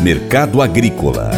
Mercado Agrícola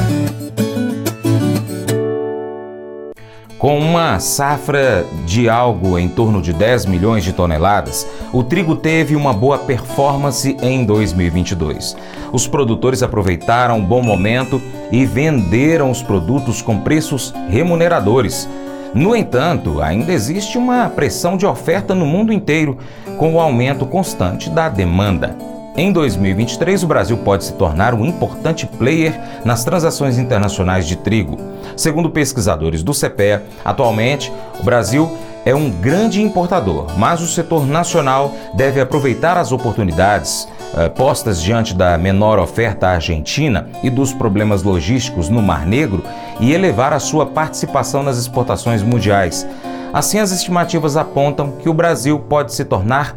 Com uma safra de algo em torno de 10 milhões de toneladas, o trigo teve uma boa performance em 2022. Os produtores aproveitaram um bom momento e venderam os produtos com preços remuneradores. No entanto, ainda existe uma pressão de oferta no mundo inteiro, com o aumento constante da demanda. Em 2023, o Brasil pode se tornar um importante player nas transações internacionais de trigo. Segundo pesquisadores do CPEA, atualmente o Brasil é um grande importador, mas o setor nacional deve aproveitar as oportunidades eh, postas diante da menor oferta argentina e dos problemas logísticos no Mar Negro e elevar a sua participação nas exportações mundiais. Assim, as estimativas apontam que o Brasil pode se tornar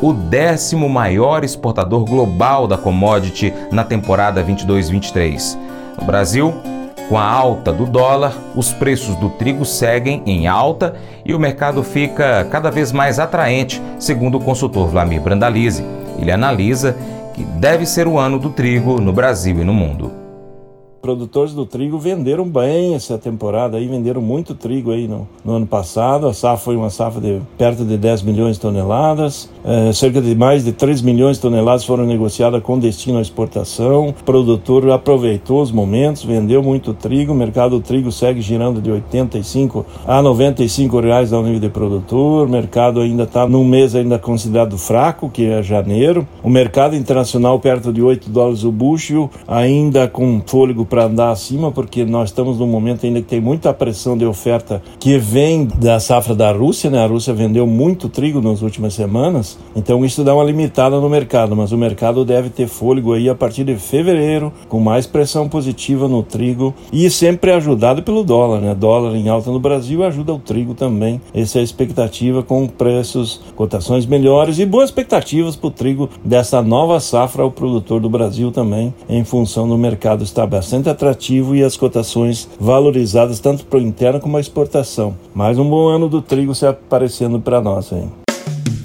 o décimo maior exportador global da commodity na temporada 22-23. No Brasil, com a alta do dólar, os preços do trigo seguem em alta e o mercado fica cada vez mais atraente, segundo o consultor Vlamir Brandalize. Ele analisa que deve ser o ano do trigo no Brasil e no mundo produtores do trigo venderam bem essa temporada aí, venderam muito trigo aí no, no ano passado. A safra foi uma safra de perto de 10 milhões de toneladas, é, cerca de mais de 3 milhões de toneladas foram negociadas com destino à exportação. O produtor aproveitou os momentos, vendeu muito trigo. O mercado do trigo segue girando de 85 a 95 reais ao nível de produtor. O mercado ainda está num mês ainda considerado fraco, que é janeiro. O mercado internacional perto de 8 dólares o bushel, ainda com fôlego para andar acima, porque nós estamos num momento ainda que tem muita pressão de oferta que vem da safra da Rússia, né? A Rússia vendeu muito trigo nas últimas semanas, então isso dá uma limitada no mercado, mas o mercado deve ter fôlego aí a partir de fevereiro, com mais pressão positiva no trigo e sempre ajudado pelo dólar, né? Dólar em alta no Brasil ajuda o trigo também. Essa é a expectativa com preços, cotações melhores e boas expectativas para o trigo dessa nova safra ao produtor do Brasil também, em função do mercado estar bastante bastante atrativo e as cotações valorizadas tanto para o interno como a exportação. Mais um bom ano do trigo se aparecendo para nós aí.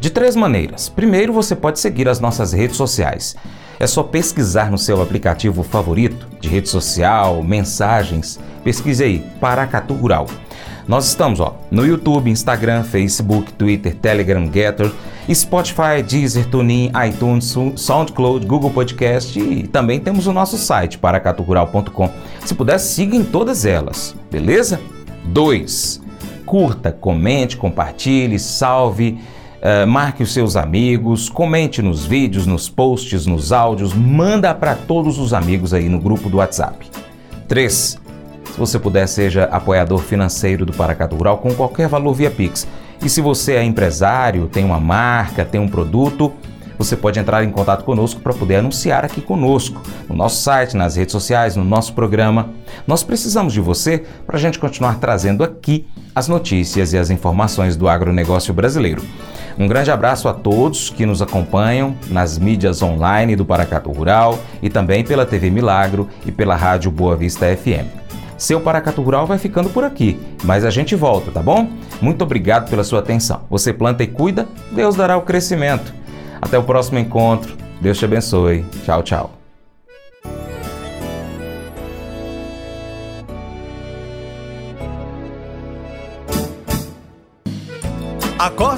De três maneiras. Primeiro, você pode seguir as nossas redes sociais. É só pesquisar no seu aplicativo favorito de rede social, mensagens. Pesquise aí, Paracatu Rural. Nós estamos ó, no YouTube, Instagram, Facebook, Twitter, Telegram, Getter, Spotify, Deezer, TuneIn, iTunes, SoundCloud, Google Podcast e também temos o nosso site, paracaturural.com. Se puder, siga em todas elas, beleza? 2. Curta, comente, compartilhe, salve, uh, marque os seus amigos, comente nos vídeos, nos posts, nos áudios, manda para todos os amigos aí no grupo do WhatsApp. 3 se você puder, seja apoiador financeiro do Paracatu Rural com qualquer valor via Pix. E se você é empresário, tem uma marca, tem um produto, você pode entrar em contato conosco para poder anunciar aqui conosco, no nosso site, nas redes sociais, no nosso programa. Nós precisamos de você para a gente continuar trazendo aqui as notícias e as informações do agronegócio brasileiro. Um grande abraço a todos que nos acompanham nas mídias online do Paracatu Rural e também pela TV Milagro e pela Rádio Boa Vista FM. Seu Paracatu Rural vai ficando por aqui, mas a gente volta, tá bom? Muito obrigado pela sua atenção. Você planta e cuida, Deus dará o crescimento. Até o próximo encontro. Deus te abençoe. Tchau, tchau.